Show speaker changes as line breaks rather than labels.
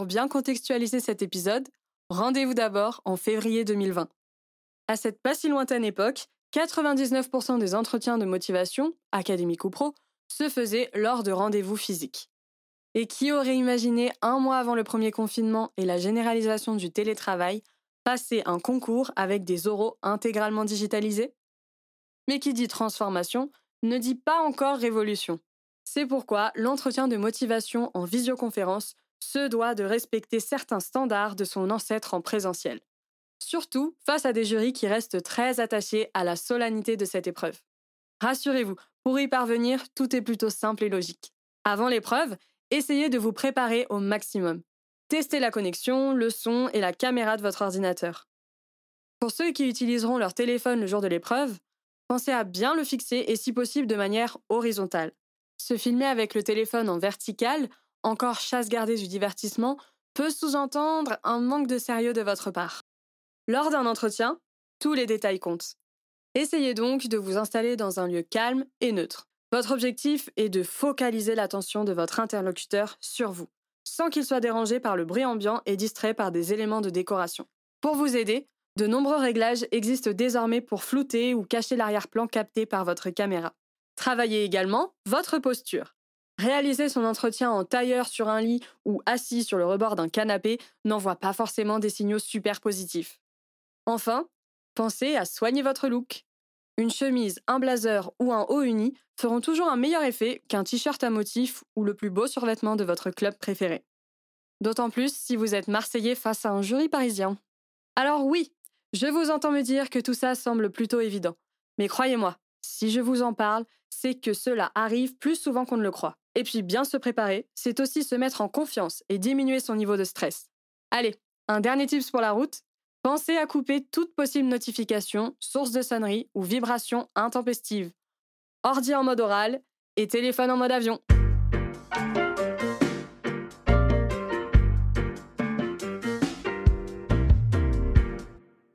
pour bien contextualiser cet épisode, rendez-vous d'abord en février 2020. À cette pas si lointaine époque, 99% des entretiens de motivation, académique ou pro, se faisaient lors de rendez-vous physiques. Et qui aurait imaginé un mois avant le premier confinement et la généralisation du télétravail passer un concours avec des oraux intégralement digitalisés? Mais qui dit transformation ne dit pas encore révolution. C'est pourquoi l'entretien de motivation en visioconférence se doit de respecter certains standards de son ancêtre en présentiel. Surtout face à des jurys qui restent très attachés à la solennité de cette épreuve. Rassurez-vous, pour y parvenir, tout est plutôt simple et logique. Avant l'épreuve, essayez de vous préparer au maximum. Testez la connexion, le son et la caméra de votre ordinateur. Pour ceux qui utiliseront leur téléphone le jour de l'épreuve, pensez à bien le fixer et si possible de manière horizontale. Se filmer avec le téléphone en vertical, encore chasse gardée du divertissement, peut sous-entendre un manque de sérieux de votre part. Lors d'un entretien, tous les détails comptent. Essayez donc de vous installer dans un lieu calme et neutre. Votre objectif est de focaliser l'attention de votre interlocuteur sur vous sans qu'il soit dérangé par le bruit ambiant et distrait par des éléments de décoration. Pour vous aider, de nombreux réglages existent désormais pour flouter ou cacher l'arrière-plan capté par votre caméra. Travaillez également votre posture. Réaliser son entretien en tailleur sur un lit ou assis sur le rebord d'un canapé n'envoie pas forcément des signaux super positifs. Enfin, pensez à soigner votre look. Une chemise, un blazer ou un haut uni feront toujours un meilleur effet qu'un t-shirt à motif ou le plus beau survêtement de votre club préféré. D'autant plus si vous êtes Marseillais face à un jury parisien. Alors oui, je vous entends me dire que tout ça semble plutôt évident. Mais croyez-moi, si je vous en parle, c'est que cela arrive plus souvent qu'on ne le croit. Et puis bien se préparer, c'est aussi se mettre en confiance et diminuer son niveau de stress. Allez, un dernier tips pour la route, Pensez à couper toute possible notification, source de sonnerie ou vibration intempestive. Ordi en mode oral et téléphone en mode avion.